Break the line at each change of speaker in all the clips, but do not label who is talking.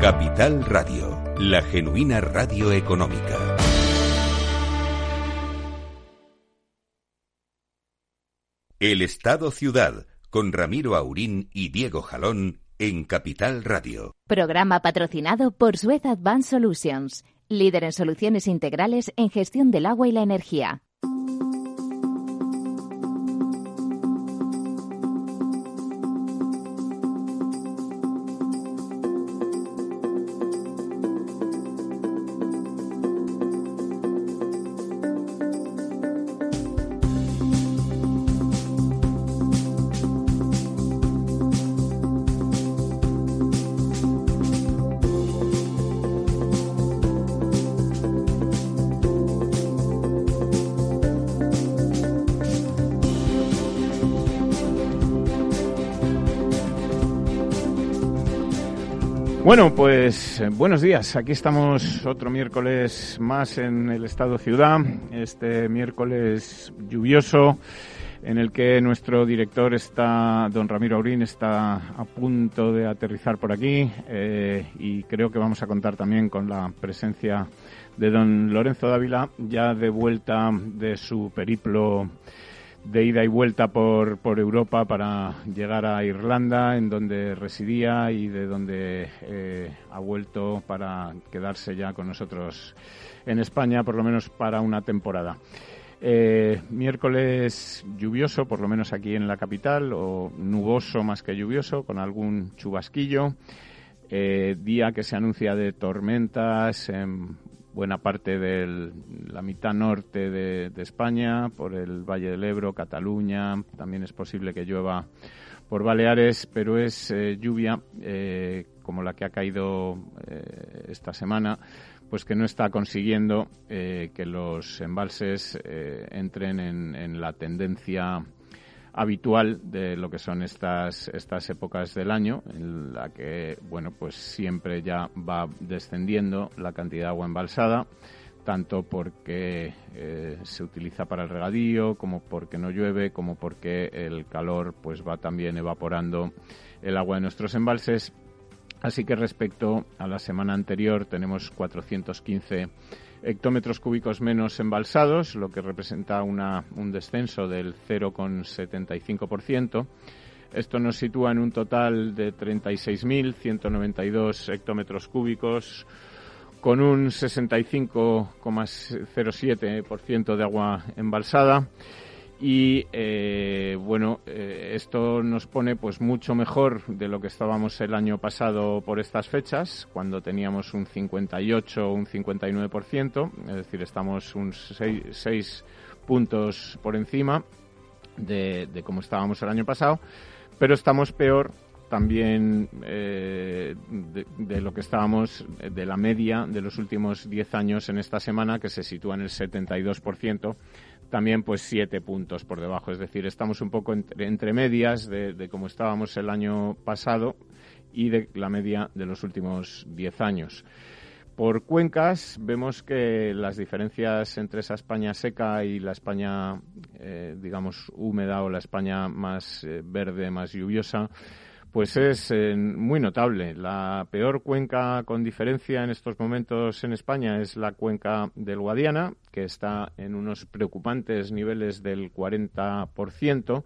Capital Radio, la genuina radio económica. El Estado Ciudad, con Ramiro Aurín y Diego Jalón en Capital Radio.
Programa patrocinado por Suez Advanced Solutions, líder en soluciones integrales en gestión del agua y la energía.
Bueno, pues eh, buenos días. Aquí estamos otro miércoles más en el Estado Ciudad. Este miércoles lluvioso en el que nuestro director está, don Ramiro Aurín, está a punto de aterrizar por aquí eh, y creo que vamos a contar también con la presencia de don Lorenzo Dávila, ya de vuelta de su periplo de ida y vuelta por, por Europa para llegar a Irlanda, en donde residía y de donde eh, ha vuelto para quedarse ya con nosotros en España, por lo menos para una temporada. Eh, miércoles lluvioso, por lo menos aquí en la capital, o nuboso más que lluvioso, con algún chubasquillo. Eh, día que se anuncia de tormentas en buena parte de la mitad norte de, España, por el Valle del Ebro, Cataluña, también es posible que llueva por Baleares, pero es eh, lluvia eh, como la que ha caído eh, esta semana, pues que no está consiguiendo que los embalses entren en la tendencia habitual de lo que son estas, estas épocas del año, en la que, bueno, pues siempre ya va descendiendo la cantidad de agua embalsada, tanto porque eh, se utiliza para el regadío, como porque no llueve, como porque el calor pues va también evaporando el agua de nuestros embalses. Así que respecto a la semana anterior tenemos 415 hectómetros cúbicos menos embalsados, lo que representa una, un descenso del 0,75%. Esto nos sitúa en un total de 36.192 hectómetros cúbicos, con un 65,07% de agua embalsada y eh, bueno eh, esto nos pone pues mucho mejor de lo que estábamos el año pasado por estas fechas cuando teníamos un 58 o un 59% es decir estamos un 6, puntos por encima de, de como estábamos el año pasado pero estamos peor también eh, de, de, lo que estábamos de la media de los últimos 10 años en esta semana, que se sitúa en el 72%, también pues siete puntos por debajo. Es decir, estamos un poco entre, medias de, de como estábamos el año pasado y de la media de los últimos diez años. Por cuencas vemos que las diferencias entre esa España seca y la España, eh, digamos, húmeda o la España más eh, verde, más lluviosa, pues es eh, muy notable. La peor cuenca con diferencia en estos momentos en España es la cuenca del Guadiana, que está en unos preocupantes niveles del 40%.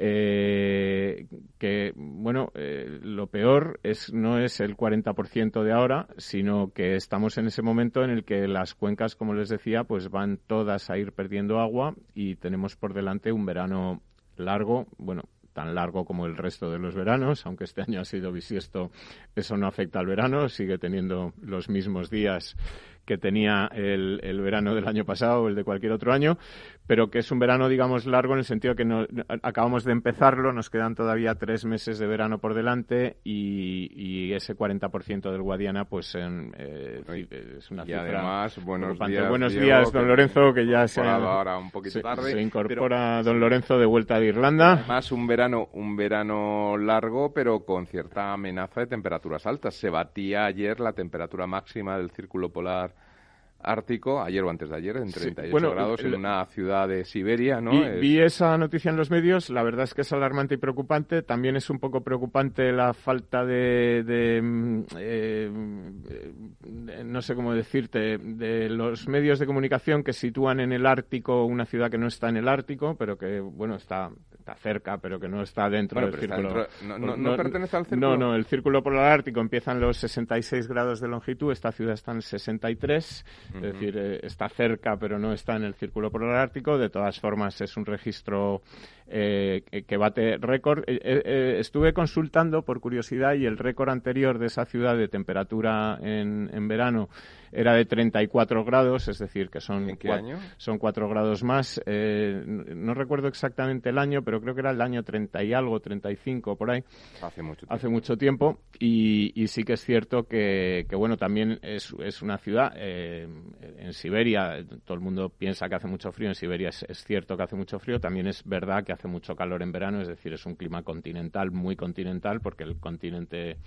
Eh, que bueno eh, lo peor es no es el 40% de ahora sino que estamos en ese momento en el que las cuencas como les decía pues van todas a ir perdiendo agua y tenemos por delante un verano largo bueno tan largo como el resto de los veranos, aunque este año ha sido bisiesto, eso no afecta al verano, sigue teniendo los mismos días que tenía el, el, verano del año pasado o el de cualquier otro año, pero que es un verano, digamos, largo en el sentido que no, acabamos de empezarlo, nos quedan todavía tres meses de verano por delante y, y ese 40% del Guadiana, pues en, eh, es una
y
cifra.
además, buenos días.
Buenos
Diego,
días, don Lorenzo, que ya se,
ahora un poquito
se,
tarde.
se incorpora
pero-
don Lorenzo de vuelta de Irlanda.
Además, un verano, un verano largo, pero con cierta amenaza de temperaturas altas. Se batía ayer la temperatura máxima del círculo polar ártico, ayer o antes de ayer, en 38 grados, en una ciudad de Siberia, ¿no?
Vi, esa noticia en los medios, la verdad es que es alarmante y preocupante. También es un poco preocupante la falta de, mm, eh, no sé cómo decirte, de los medios de comunicación que sitúan en el Ártico una ciudad que no está en el Ártico, pero que, bueno, está cerca, pero que no está dentro del círculo.
no, pertenece al círculo?
No, no, el círculo polar ártico empieza en los 66 grados de longitud, esta ciudad está en 63, es decir, eh, está cerca, pero no está en el círculo polar ártico. De todas formas, es un registro eh, que bate récord. Eh, estuve consultando por curiosidad y el récord anterior de esa ciudad de temperatura en, en verano era de 34 grados, es decir, que son,
¿En año?
son 4 grados más. Eh, no recuerdo exactamente el año, pero creo que era el año 30 y algo, 35 por ahí.
Hace mucho tiempo.
Hace mucho tiempo. Y, y sí que es cierto que, que bueno, también es, es una ciudad eh, en Siberia. Todo el mundo piensa que hace mucho frío. En Siberia es, es cierto que hace mucho frío. También es verdad que hace mucho calor en verano, es decir, es un clima continental, muy continental, porque el continente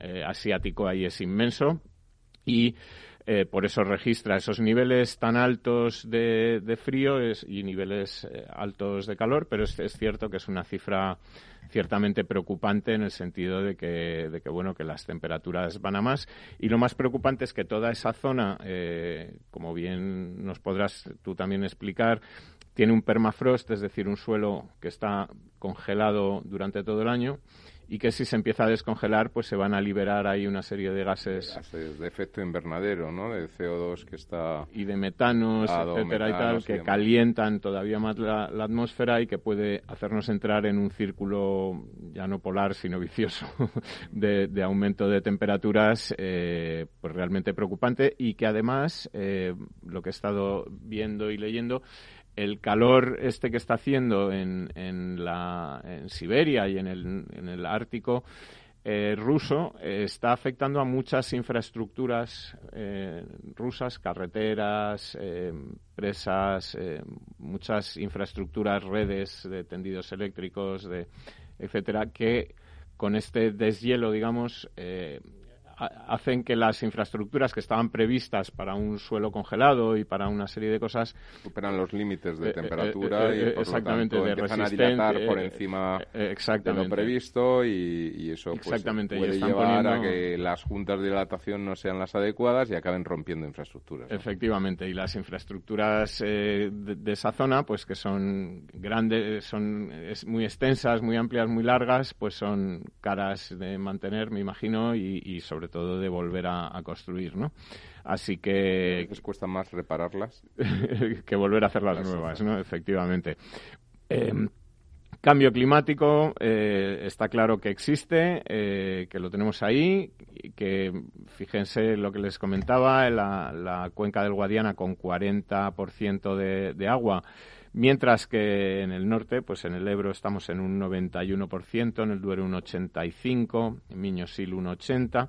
eh, asiático ahí es inmenso. Y eh, por eso registra esos niveles tan altos de, frío y niveles eh, altos de calor, pero es, cierto que es una cifra ciertamente preocupante en el sentido de que, de que, bueno que las temperaturas van a más. Y lo más preocupante es que toda esa zona eh, como bien nos podrás tú también explicar tiene un permafrost es decir un suelo que está congelado durante todo el año y que si se empieza a descongelar, pues se van a liberar ahí una serie de gases.
Gases de efecto invernadero, ¿no? De CO2 que está...
Y de metanos, etcétera y tal, que calientan todavía más la, atmósfera y que puede hacernos entrar en un círculo ya no polar, sino vicioso, de, aumento de temperaturas, eh, pues realmente preocupante y que además, eh, lo que he estado viendo y leyendo, el calor este que está haciendo en, en, la, en Siberia y en el, en el Ártico eh, ruso eh, está afectando a muchas infraestructuras eh, rusas, carreteras, presas, muchas infraestructuras, redes de tendidos eléctricos, de, etcétera, que con este deshielo, digamos, hacen que las infraestructuras que estaban previstas para un suelo congelado y para una serie de cosas
superan los límites de eh, eh, temperatura eh, y por exactamente, lo tanto empiezan a dilatar por encima de lo previsto y, eso pues, exactamente, puede llevar a que las juntas de dilatación no sean las adecuadas y acaben rompiendo infraestructuras.
Efectivamente, y las infraestructuras de, esa zona, pues que son grandes, son muy extensas, muy amplias, muy largas, pues son caras de mantener, me imagino, y, y sobre todo de volver a, construir, ¿no? Así que...
¿Les cuesta más repararlas?
que volver a hacerlas nuevas, ¿no? Efectivamente. Em, cambio climático eh, está claro que existe, eh, que lo tenemos ahí, que fíjense lo que les comentaba, la, la cuenca del Guadiana con 40% de, de agua mientras que en el norte, pues en el Ebro estamos en un 91%, en el Duero un 85%, en Miñosil un 80%,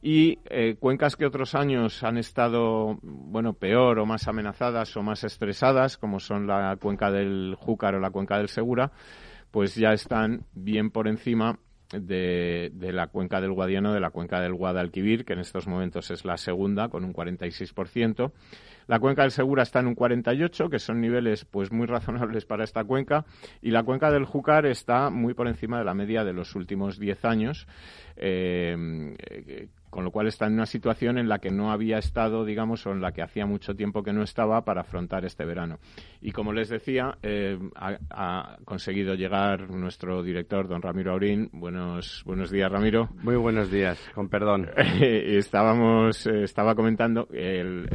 y eh, cuencas que otros años han estado, bueno, peor o más amenazadas o más estresadas, como son la cuenca del Júcar o la cuenca del Segura, pues ya están bien por encima de, la cuenca del Guadiano, de la cuenca del Guadalquivir, que en estos momentos es la segunda, con un 46%, la cuenca del Segura está en un 48, que son niveles pues muy razonables para esta cuenca, y la cuenca del Júcar está muy por encima de la media de los últimos 10 años. Eh, con lo cual está en una situación en la que no había estado, digamos, o en la que hacía mucho tiempo que no estaba para afrontar este verano. Y como les decía, eh, ha, conseguido llegar nuestro director, don Ramiro Aurín. Buenos, buenos días, Ramiro.
Muy buenos días, con perdón.
Estábamos, eh, estaba comentando el,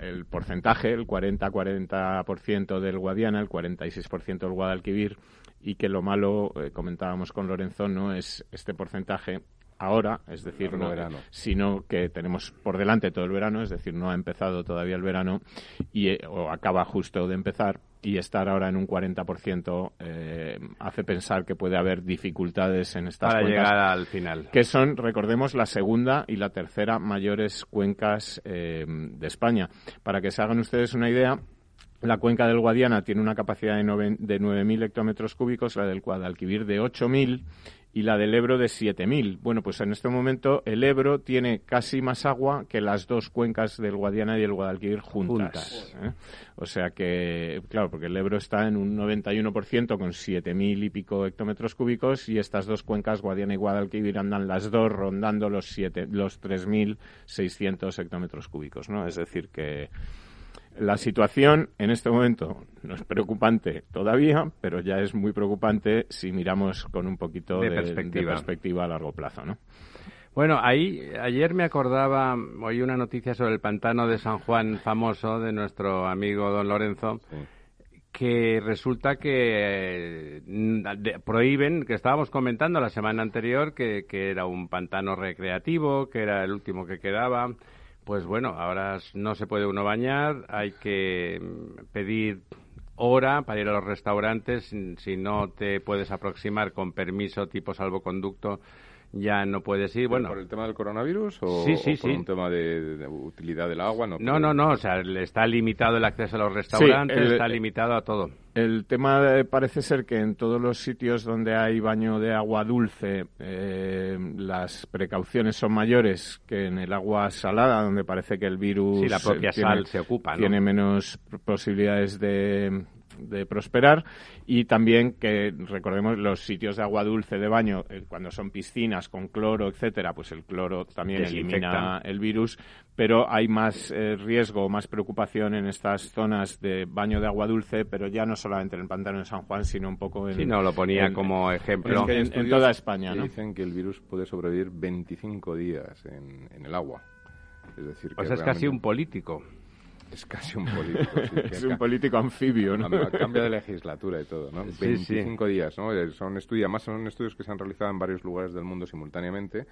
el, porcentaje, el 40-40% del Guadiana, el 46% del Guadalquivir, y que lo malo, eh, comentábamos con Lorenzo, no es este porcentaje ahora, es decir, no, verano. sino que tenemos por delante todo el verano, es decir, no ha empezado todavía el verano y eh, o acaba justo de empezar y estar ahora en un 40% eh, hace pensar que puede haber dificultades en estas
Para llegar al final.
Que son, recordemos, la segunda y la tercera mayores cuencas eh, de España. Para que se hagan ustedes una idea, la cuenca del Guadiana tiene una capacidad de, de 9.000 hectómetros cúbicos, la del Guadalquivir de 8.000 y la del Ebro de 7.000. Bueno, pues en este momento el Ebro tiene casi más agua que las dos cuencas del Guadiana y el Guadalquivir juntas. ¿eh? O sea que, claro, porque el Ebro está en un 91% con 7.000 y pico hectómetros cúbicos y estas dos cuencas, Guadiana y Guadalquivir, andan las dos rondando los, siete, los 3.600 hectómetros cúbicos, ¿no? Es decir que la situación en este momento no es preocupante todavía, pero ya es muy preocupante si miramos con un poquito de, perspectiva. a largo plazo, ¿no?
Bueno, ahí ayer me acordaba, oí una noticia sobre el pantano de San Juan famoso de nuestro amigo don Lorenzo, que resulta que eh, prohíben, que estábamos comentando la semana anterior, que, que era un pantano recreativo, que era el último que quedaba pues bueno, ahora no se puede uno bañar, hay que pedir hora para ir a los restaurantes, si no te puedes aproximar con permiso tipo salvoconducto ya no puedes ir. Bueno,
¿Por el tema del coronavirus o, por un tema de, utilidad del agua?
No, no, no, o sea, está limitado el acceso a los restaurantes, está limitado a todo.
El tema parece ser que en todos los sitios donde hay baño de agua dulce eh, las precauciones son mayores que en el agua salada, donde parece que el virus
sí, la propia sal se ocupa,
tiene menos posibilidades de, de prosperar y también que recordemos los sitios de agua dulce de baño eh, cuando son piscinas con cloro etcétera pues el cloro también elimina el virus pero hay más eh, riesgo más preocupación en estas zonas de baño de agua dulce pero ya no solamente en el pantano de San Juan sino un poco en
sí no lo ponía como ejemplo.
en, toda España
dicen que el virus puede sobrevivir 25 días en, en el agua. Es decir
que es casi un político
es casi un político.
es un político anfibio, ¿no?
Cambia de legislatura y todo, ¿no? 25 días, ¿no? Eh, son estudios, más son estudios que se han realizado en varios lugares del mundo simultáneamente.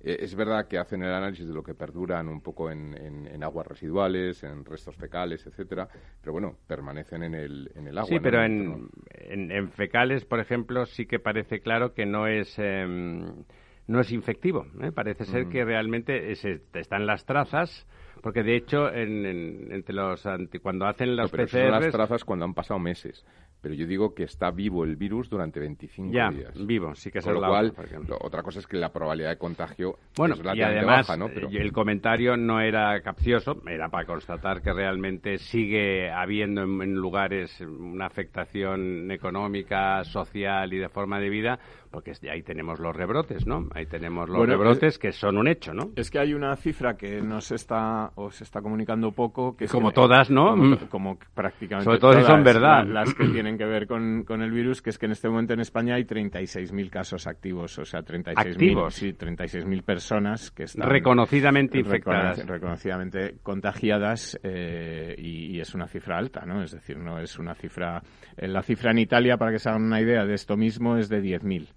Eh, es verdad que hacen el análisis de lo que perduran un poco en, aguas residuales, en restos fecales, etcétera, pero bueno, permanecen en el, en el agua.
Sí, pero en, en, fecales, por ejemplo, sí que parece claro que no es... Em, no es infectivo. ¿eh? Parece ser que realmente están las trazas, porque de hecho, en, entre los cuando hacen los
no,
Son
las trazas cuando han pasado meses. Pero yo digo que está vivo el virus durante 25
ya,
días.
vivo, sí que es
Con lo cual, otra cosa es que la probabilidad de contagio bueno, es y además, baja, ¿no?
Pero... el comentario no era capcioso, era para constatar que realmente sigue habiendo en lugares una afectación económica, social y de forma de vida porque ahí tenemos los rebrotes, ¿no? Ahí tenemos los rebrotes que son un hecho, ¿no?
Es que hay una cifra que no se está o se está comunicando poco, que
como todas, ¿no?
Como, mm. prácticamente
sobre todo
todas
son verdad,
las que tienen que ver con, con, el virus, que es que en este momento en España hay 36.000 casos activos, o sea, 36.000 sí, 36.000 personas que están
reconocidamente infectadas,
reconocidamente contagiadas eh, y, es una cifra alta, ¿no? Es decir, no es una cifra la cifra en Italia para que se hagan una idea de esto mismo es de 10.000.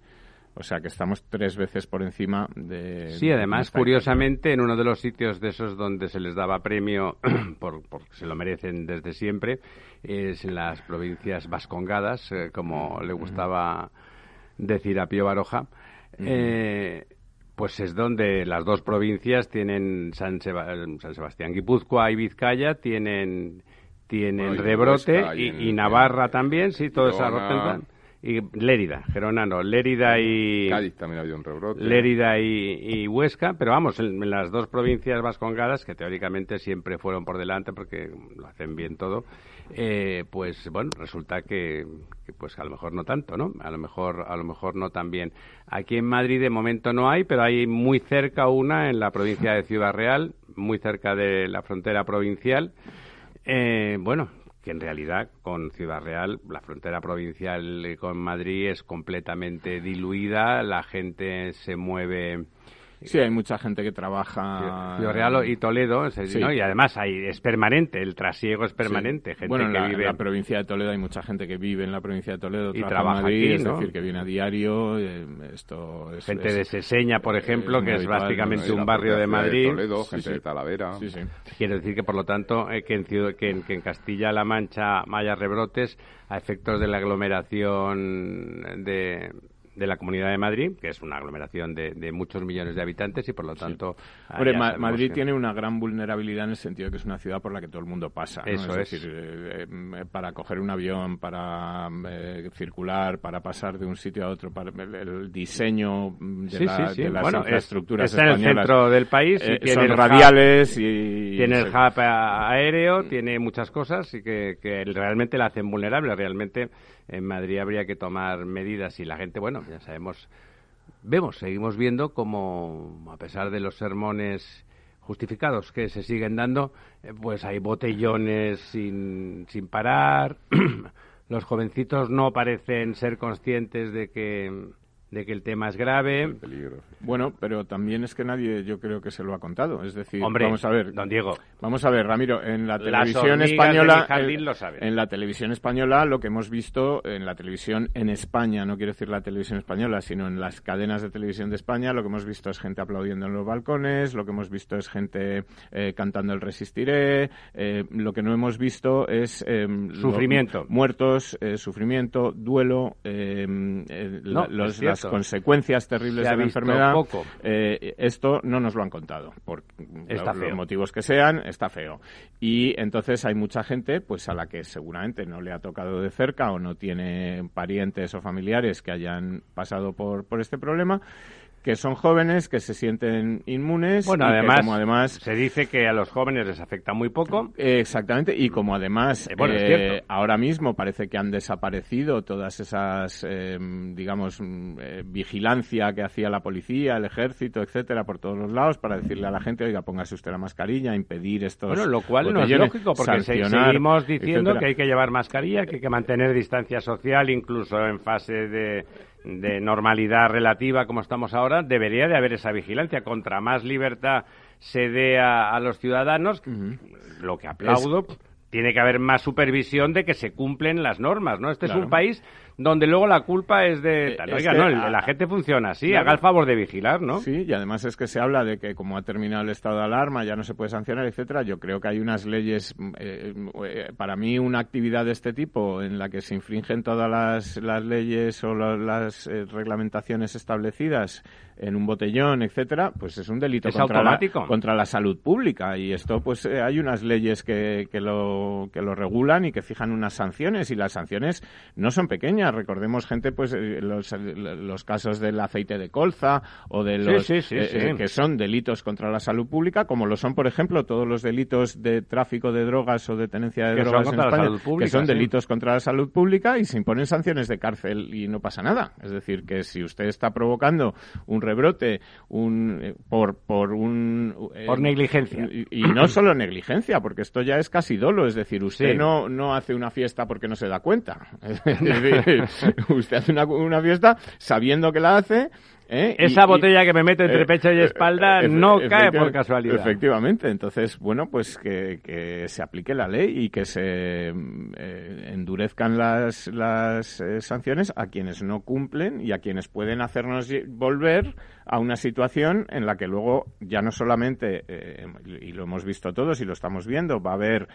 O sea que estamos tres veces por encima de.
Sí, además, curiosamente, en uno de los sitios de esos donde se les daba premio, por, porque se lo merecen desde siempre, es en las provincias vascongadas, eh, como le gustaba decir a Pío Baroja. Eh, pues es donde las dos provincias tienen San, Sebastián Guipúzcoa y Vizcaya tienen tienen rebrote y, Navarra también, sí, todo esa y Lérida, Gerona no, Lérida y...
Cádiz también había un rebrote.
Lérida y, Huesca, pero vamos, en, las dos provincias vascongadas, que teóricamente siempre fueron por delante porque lo hacen bien todo, eh, pues bueno, resulta que, pues a lo mejor no tanto, ¿no? A lo mejor, a lo mejor no tan bien. Aquí en Madrid de momento no hay, pero hay muy cerca una en la provincia de Ciudad Real, muy cerca de la frontera provincial. Eh, bueno, que en realidad con Ciudad Real, la frontera provincial con Madrid es completamente diluida, la gente se mueve
Sí, hay mucha gente que trabaja.
Ciudad Real y Toledo, y además hay, es permanente, el trasiego es permanente. Gente
bueno,
en
la,
vive...
en la provincia de Toledo hay mucha gente que vive en la provincia de Toledo y trabaja aquí, es decir, que viene a diario. Eh, esto es,
gente de Seseña, por ejemplo, que es básicamente un barrio de Madrid.
De Toledo, gente de Talavera.
Quiero decir que, por lo tanto, eh, que, en, que, en, que en Castilla-La Mancha haya rebrotes a efectos de la aglomeración de de la Comunidad de Madrid, que es una aglomeración de, muchos millones de habitantes y por lo tanto...
Madrid tiene una gran vulnerabilidad en el sentido de que es una ciudad por la que todo el mundo pasa.
Eso
es. Decir, eh, eh, para coger un avión, para eh, circular, para pasar de un sitio a otro, para el, diseño de, las infraestructuras
está en el centro del país
y tiene son radiales y...
Tiene el hub aéreo, tiene muchas cosas y que, que realmente la hacen vulnerable. Realmente en Madrid habría que tomar medidas y la gente, bueno, ya sabemos, vemos, seguimos viendo como a pesar de los sermones justificados que se siguen dando, eh, pues hay botellones sin, sin parar, los jovencitos no parecen ser conscientes de que de que el tema es grave.
Bueno, pero también es que nadie, yo creo que se lo ha contado. Es decir,
Hombre,
vamos a ver,
don Diego.
Vamos a ver, Ramiro, en la televisión española,
lo
en la televisión española, lo que hemos visto en la televisión en España, no quiero decir la televisión española, sino en las cadenas de televisión de España, lo que hemos visto es gente aplaudiendo en los balcones, lo que hemos visto es gente eh, cantando el Resistiré, eh, lo que no hemos visto es
em, sufrimiento,
muertos, eh, sufrimiento, duelo, em, los, las consecuencias terribles de la enfermedad, eh, esto no nos lo han contado. Por los motivos que sean, está feo. Y entonces hay mucha gente pues a la que seguramente no le ha tocado de cerca o no tiene parientes o familiares que hayan pasado por, por este problema que son jóvenes, que se sienten inmunes.
Bueno, además, como además se dice que a los jóvenes les afecta muy poco.
exactamente, y como además eh, eh, ahora mismo parece que han desaparecido todas esas, eh, digamos, mm, vigilancia que hacía la policía, el ejército, etcétera, por todos los lados para decirle a la gente, oiga, póngase usted la mascarilla, impedir estos.
Bueno, lo cual no es lógico porque seguimos diciendo que hay que llevar mascarilla, que hay que mantener distancia social, incluso en fase de de normalidad relativa como estamos ahora, debería de haber esa vigilancia. Contra más libertad se dé a, los ciudadanos, lo que aplaudo, tiene que haber más supervisión de que se cumplen las normas, ¿no? Este es un país donde luego la culpa es de... Eh, oiga, no, la gente funciona así, haga el favor de vigilar, ¿no?
Sí, y además es que se habla de que como ha terminado el estado de alarma ya no se puede sancionar, etcétera. Yo creo que hay unas leyes, eh, eh, para mí una actividad de este tipo en la que se infringen todas las, las leyes o las, reglamentaciones establecidas en un botellón, etcétera, pues es un delito contra, La, contra la salud pública. Y esto pues hay unas leyes que, que, lo, que lo regulan y que fijan unas sanciones. Y las sanciones no son pequeñas. Recordemos gente, pues eh, los, los casos del aceite de colza o de los
eh, eh,
que son delitos contra la salud pública, como lo son, por ejemplo, todos los delitos de tráfico de drogas o de tenencia de drogas en España, que son delitos contra la salud pública y se imponen sanciones de cárcel y no pasa nada. Es decir, que si usted está provocando un rebrote un, por, por un...
por negligencia.
Y, no solo negligencia, porque esto ya es casi dolo. Es decir, usted no, no hace una fiesta porque no se da cuenta. usted hace una, una fiesta sabiendo que la hace
¿Eh? Esa botella que me meto entre eh, pecho y espalda eh, no cae por casualidad.
Efectivamente. Entonces, bueno, pues que, se aplique la ley y que se endurezcan las, las sanciones a quienes no cumplen y a quienes pueden hacernos volver a una situación en la que luego ya no solamente, y lo hemos visto todos y lo estamos viendo, va a haber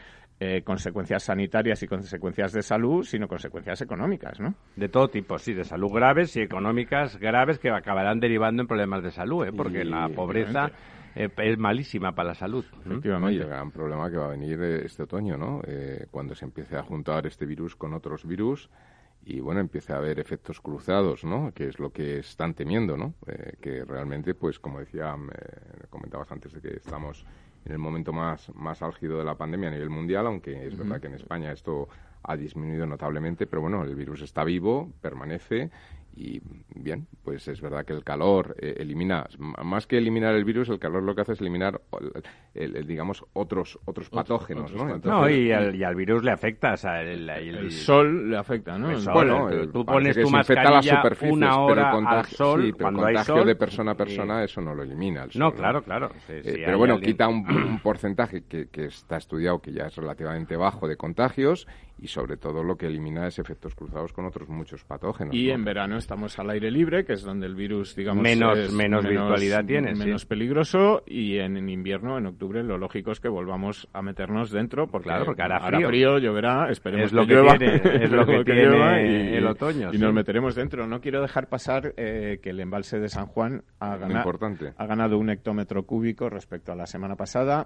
consecuencias sanitarias y consecuencias de salud, sino consecuencias económicas, ¿no?
De todo tipo, sí, de salud graves y económicas graves que acabarán derivando en problemas de salud, ¿eh? porque la pobreza eh, es malísima para la salud.
Efectivamente. el gran problema que va a venir este otoño, ¿no? Eh, cuando se empiece a juntar este virus con otros virus y, bueno, empiece a haber efectos cruzados, ¿no? Que es lo que están temiendo, ¿no? que realmente, pues, como decía, comentabas antes de que estamos en el momento más, más álgido de la pandemia a nivel mundial, aunque es verdad que en España esto ha disminuido notablemente, pero bueno, el virus está vivo, permanece y bien, pues es verdad que el calor eh, elimina, más que eliminar el virus, el calor lo que hace es eliminar, el, digamos, otros otros patógenos, ¿no?
no, y al, y al, virus le afecta, o sea, el,
sol le afecta, ¿no?
bueno, tú pones tu mascarilla una hora pero al sol, sí,
pero
cuando
contagio
hay sol,
de persona a persona, eso no lo elimina. El sol,
no, claro, claro.
Eh, pero bueno, quita un, un porcentaje que, que está estudiado, que ya es relativamente bajo de contagios, y sobre todo lo que elimina es efectos cruzados con otros muchos patógenos.
Y en verano estamos al aire libre, que es donde el virus, digamos,
menos,
es
menos, virtualidad tiene.
Menos peligroso. Y en, invierno, en octubre, lo lógico es que volvamos a meternos dentro, porque,
claro, porque hará
frío. lloverá, esperemos
es lo
que, llueva.
es lo que, tiene y, el otoño.
Y nos meteremos dentro. No quiero dejar pasar eh, que el embalse de San Juan ha, ha ganado un hectómetro cúbico respecto a la semana pasada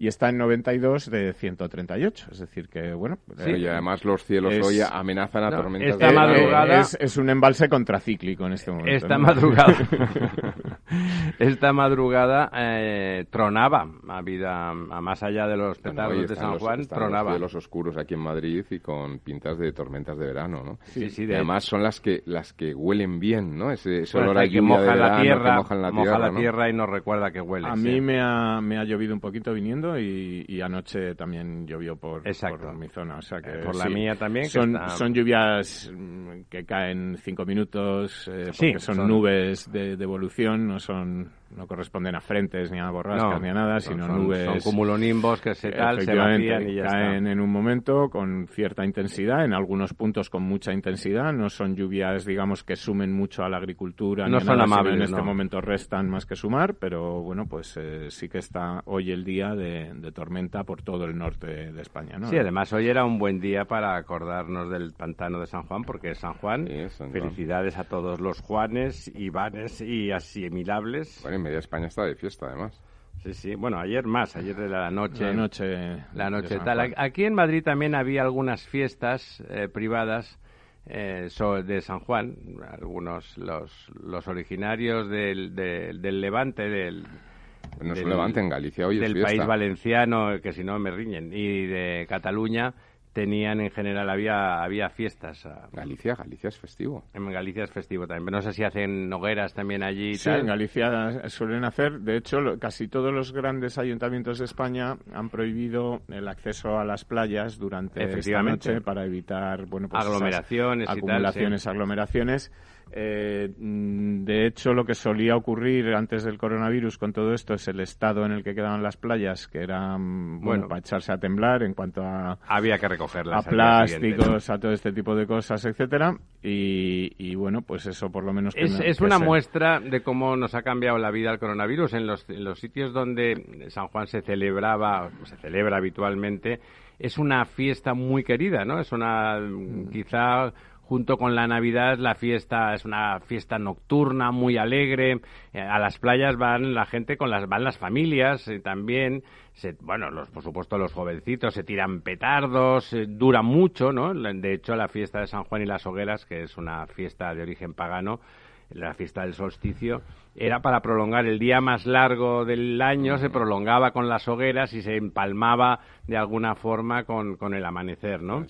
y está en 92 de 138. Es decir, que bueno.
Sí, y además los cielos hoy amenazan a tormentas
esta madrugada
es, un embalse contracíclico en este momento.
Esta madrugada, esta madrugada eh, tronaba a vida, a más allá de los petardos de San Juan, tronaba.
Los cielos oscuros aquí en Madrid y con pintas de tormentas de verano, ¿no?
Sí, sí.
Y además son las que las que huelen bien, ¿no? Ese, olor
a
que
moja
la
tierra,
mojan la tierra,
la tierra y nos recuerda que huele.
A mí me ha, me ha llovido un poquito viniendo y, anoche también llovió por, por, mi zona. O sea que,
por la mía también.
Son, son lluvias mm, que caen cinco minutos, eh, porque son, nubes de, de, evolución, no son no corresponden a frentes ni a borrascas ni a nada, sino nubes.
Son cumulonimbos que se tal, se vacían y ya
caen en un momento con cierta intensidad, en algunos puntos con mucha intensidad. No son lluvias, digamos, que sumen mucho a la agricultura.
No son amables.
En este momento restan más que sumar, pero bueno, pues eh, sí que está hoy el día de, tormenta por todo el norte de España. ¿no?
Sí, además hoy era un buen día para acordarnos del pantano de San Juan, porque es San Juan. Felicidades a todos los Juanes, Ivanes y asimilables
media España está de fiesta, además.
Sí, sí. Bueno, ayer más, ayer de la noche.
La noche.
La noche tal. Aquí en Madrid también había algunas fiestas eh, privadas eh, de San Juan. Algunos, los, los originarios del, del, Levante, del.
No es Levante, en Galicia hoy
Del
es
país valenciano, que si no me riñen, y de Cataluña tenían en general, había, había fiestas.
Galicia, Galicia es festivo.
En Galicia es festivo también. no sé si hacen hogueras también allí.
sí, en Galicia suelen hacer. De hecho, casi todos los grandes ayuntamientos de España han prohibido el acceso a las playas durante esta noche para evitar bueno, pues
aglomeraciones,
acumulaciones, aglomeraciones. Eh, mm, de hecho, lo que solía ocurrir antes del coronavirus con todo esto es el estado en el que quedaban las playas, que eran bueno, para echarse a temblar en cuanto a
había que recogerlas
a plásticos, a todo este tipo de cosas, etcétera. Y, bueno, pues eso por lo menos
es, una muestra de cómo nos ha cambiado la vida el coronavirus en los, en los sitios donde San Juan se celebraba, se celebra habitualmente. Es una fiesta muy querida, ¿no? Es una quizá junto con la Navidad la fiesta es una fiesta nocturna muy alegre. Eh, a las playas van la gente con las van las familias eh, también. Bueno los por supuesto los jovencitos se tiran petardos eh, dura mucho no de hecho la fiesta de San Juan y las hogueras que es una fiesta de origen pagano la fiesta del solsticio, era para prolongar el día más largo del año, se prolongaba con las hogueras y se empalmaba de alguna forma con, con el amanecer, ¿no?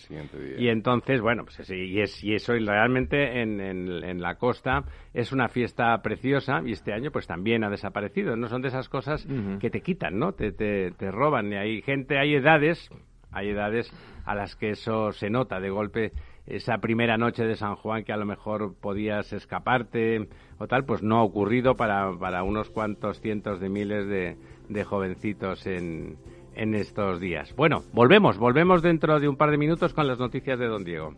Y entonces, bueno, pues sí, y, es, y eso realmente en, en, la costa es una fiesta preciosa y este año pues también ha desaparecido. No son de esas cosas que te quitan, ¿no? Te, te, te roban. Y hay gente, hay edades, hay edades a las que eso se nota de golpe esa primera noche de San Juan que a lo mejor podías escaparte o tal, pues no ha ocurrido para, para unos cuantos cientos de miles de, de jovencitos en, en estos días. Bueno, volvemos, volvemos dentro de un par de minutos con las noticias de Don Diego.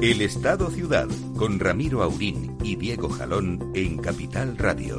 El Estado Ciudad con Ramiro Aurín y Diego Jalón en Capital Radio.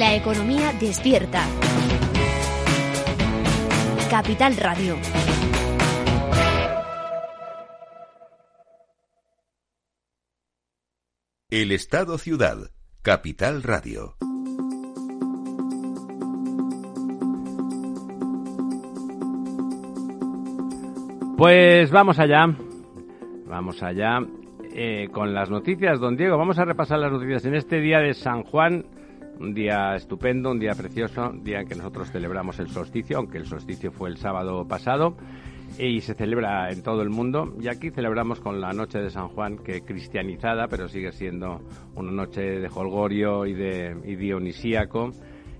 La economía despierta. Capital Radio.
El Estado Ciudad. Capital Radio.
Pues vamos allá. Vamos allá eh, con las noticias, don Diego. Vamos a repasar las noticias en este día de San Juan un día estupendo, un día precioso, día en que nosotros celebramos el solsticio, aunque el solsticio fue el sábado pasado y se celebra en todo el mundo. Y aquí celebramos con la noche de San Juan, que cristianizada, pero sigue siendo una noche de holgorio y de dionisíaco.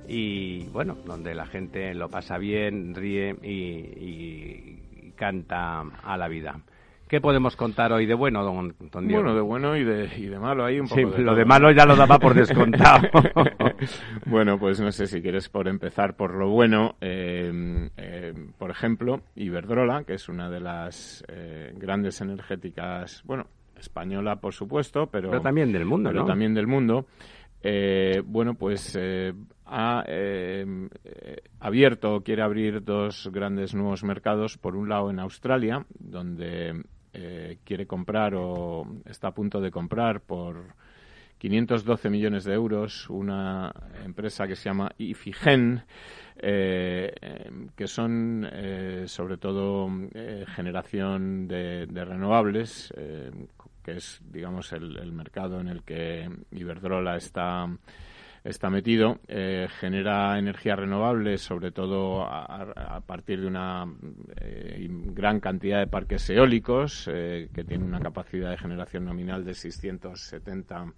Y bueno, donde la gente lo pasa bien, ríe y canta a la vida. ¿Qué podemos contar hoy de bueno, don, Diego?
Bueno, de bueno y de, y de malo ahí un poco.
Sí, lo de malo ya lo daba por descontado.
bueno, pues no sé si quieres por empezar por lo bueno. Eh, eh, por ejemplo, Iberdrola, que es una de las eh, grandes energéticas, bueno, española por supuesto, pero,
pero también del mundo,
pero también del mundo. bueno, pues ha abierto, quiere abrir dos grandes nuevos mercados. Por un lado en Australia, donde eh, quiere comprar o está a punto de comprar por 512 millones de euros una empresa que se llama Ifigen, eh, que son eh, sobre todo generación de, renovables, que es, digamos, el, mercado en el que Iberdrola está está metido, eh, genera energía renovable, sobre todo a, partir de una eh, gran cantidad de parques eólicos, eh, que tiene una capacidad de generación nominal de 670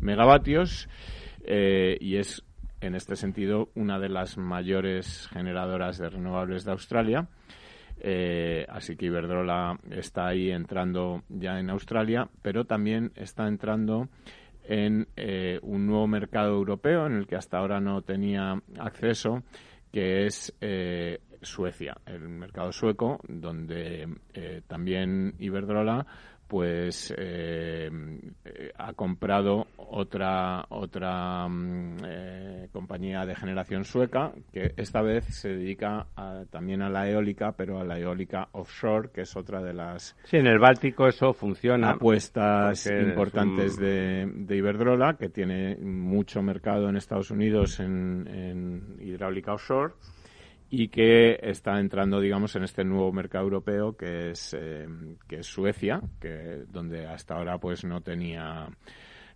megavatios, y es, en este sentido, una de las mayores generadoras de renovables de Australia. así que Iberdrola está ahí entrando ya en Australia, pero también está entrando en eh, un nuevo mercado europeo en el que hasta ahora no tenía acceso, que es eh, Suecia, el mercado sueco, donde eh, también Iberdrola pues eh, ha comprado otra otra mm, eh, compañía de generación sueca que esta vez se dedica también a la eólica pero a la eólica offshore que es otra de las
sí en el Báltico eso funciona
apuestas importantes de, de, Iberdrola que tiene mucho mercado en Estados Unidos en, en hidráulica offshore y que está entrando, digamos, en este nuevo mercado europeo que es, eh, que es Suecia, que donde hasta ahora pues no tenía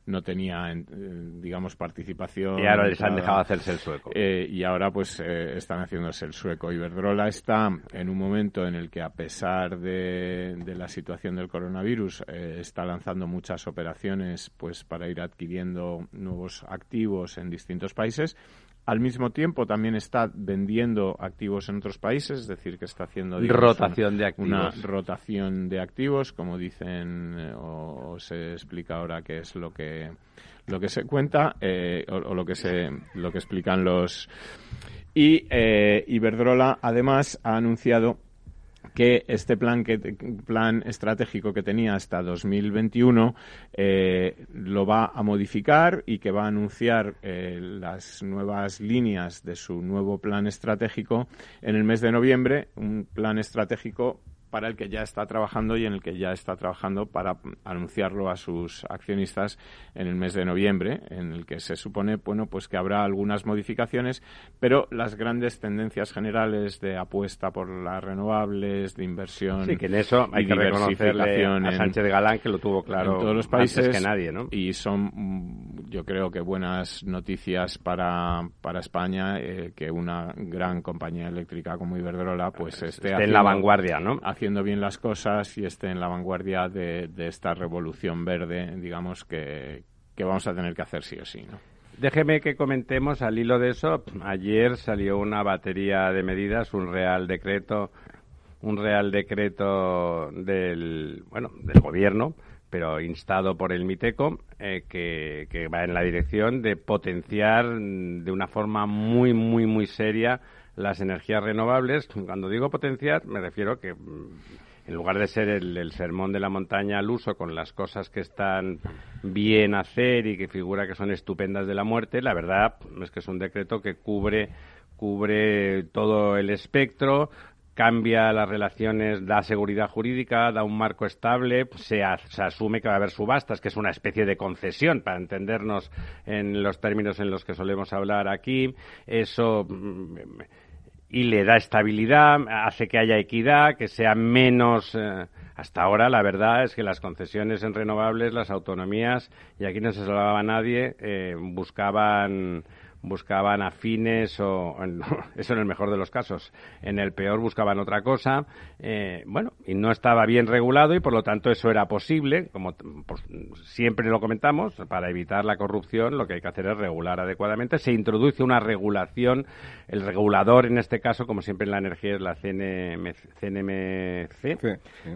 no tenía, eh, digamos, participación.
Y ahora les han dejado hacerse el sueco.
Eh, y ahora, pues, están haciéndose el sueco. Iberdrola está en un momento en el que, a pesar de, de la situación del coronavirus, está lanzando muchas operaciones, pues, para ir adquiriendo nuevos activos en distintos países al mismo tiempo también está vendiendo activos en otros países, es decir, que está haciendo
rotación una, de activos.
una rotación de activos, como dicen eh, o, se explica ahora qué es lo que lo que se cuenta eh, o, lo que se lo que explican los y eh, Iberdrola además ha anunciado que este plan, que, plan estratégico que tenía hasta 2021 eh, lo va a modificar y que va a anunciar eh, las nuevas líneas de su nuevo plan estratégico en el mes de noviembre, un plan estratégico para el que ya está trabajando y en el que ya está trabajando para anunciarlo a sus accionistas en el mes de noviembre, en el que se supone bueno pues que habrá algunas modificaciones, pero las grandes tendencias generales de apuesta por las renovables, de inversión,
sí, que en eso hay que reconocerle a Sánchez de Galán que lo tuvo claro
en todos los países
que nadie, ¿no?
Y son mm, yo creo que buenas noticias para, para España eh, que una gran compañía eléctrica como Iberdrola pues esté,
en la vanguardia, ¿no?
haciendo bien las cosas y esté en la vanguardia de, esta revolución verde, digamos, que, vamos a tener que hacer sí o sí, ¿no?
Déjeme que comentemos al hilo de eso. Ayer salió una batería de medidas, un real decreto, un real decreto del, bueno, del gobierno, pero instado por el MITECO, eh, que va en la dirección de potenciar de una forma muy, muy, muy seria las energías renovables. Cuando digo potenciar, me refiero que mm, en lugar de ser el, sermón de la montaña al uso con las cosas que están bien hacer y que figura que son estupendas de la muerte, la verdad es que es un decreto que cubre cubre todo el espectro, cambia las relaciones, da seguridad jurídica, da un marco estable, se, se, asume que va a haber subastas, que es una especie de concesión, para entendernos en los términos en los que solemos hablar aquí. Eso mm, y le da estabilidad, hace que haya equidad, que sea menos. Eh, hasta ahora, la verdad es que las concesiones en renovables, las autonomías, y aquí no se salvaba nadie, eh, buscaban buscaban afines o eso en el mejor de los casos. En el peor buscaban otra cosa eh, bueno y no estaba bien regulado y por lo tanto eso era posible como siempre lo comentamos para evitar la corrupción lo que hay que hacer es regular adecuadamente. Se introduce una regulación el regulador en este caso como siempre en la energía es la CNMC,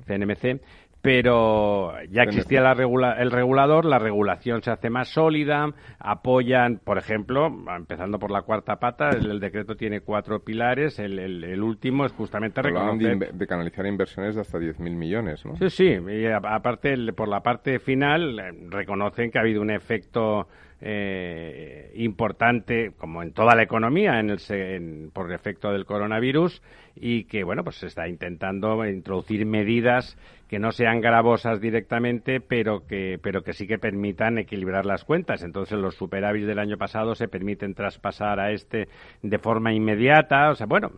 CNMC pero ya existía la el regulador, la regulación se hace más sólida, apoyan, por ejemplo, empezando por la cuarta pata, el, decreto tiene cuatro pilares, el, el, último es justamente
reconocer... De, de, canalizar inversiones de hasta 10.000 millones, ¿no?
Sí, sí, y aparte, por la parte final, eh, reconocen que ha habido un efecto eh, importante, como en toda la economía, en el, por efecto del coronavirus, y que, bueno, pues se está intentando introducir medidas que no sean gravosas directamente, pero que, pero que sí que permitan equilibrar las cuentas. Entonces, los superávits del año pasado se permiten traspasar a este de forma inmediata. O sea, bueno,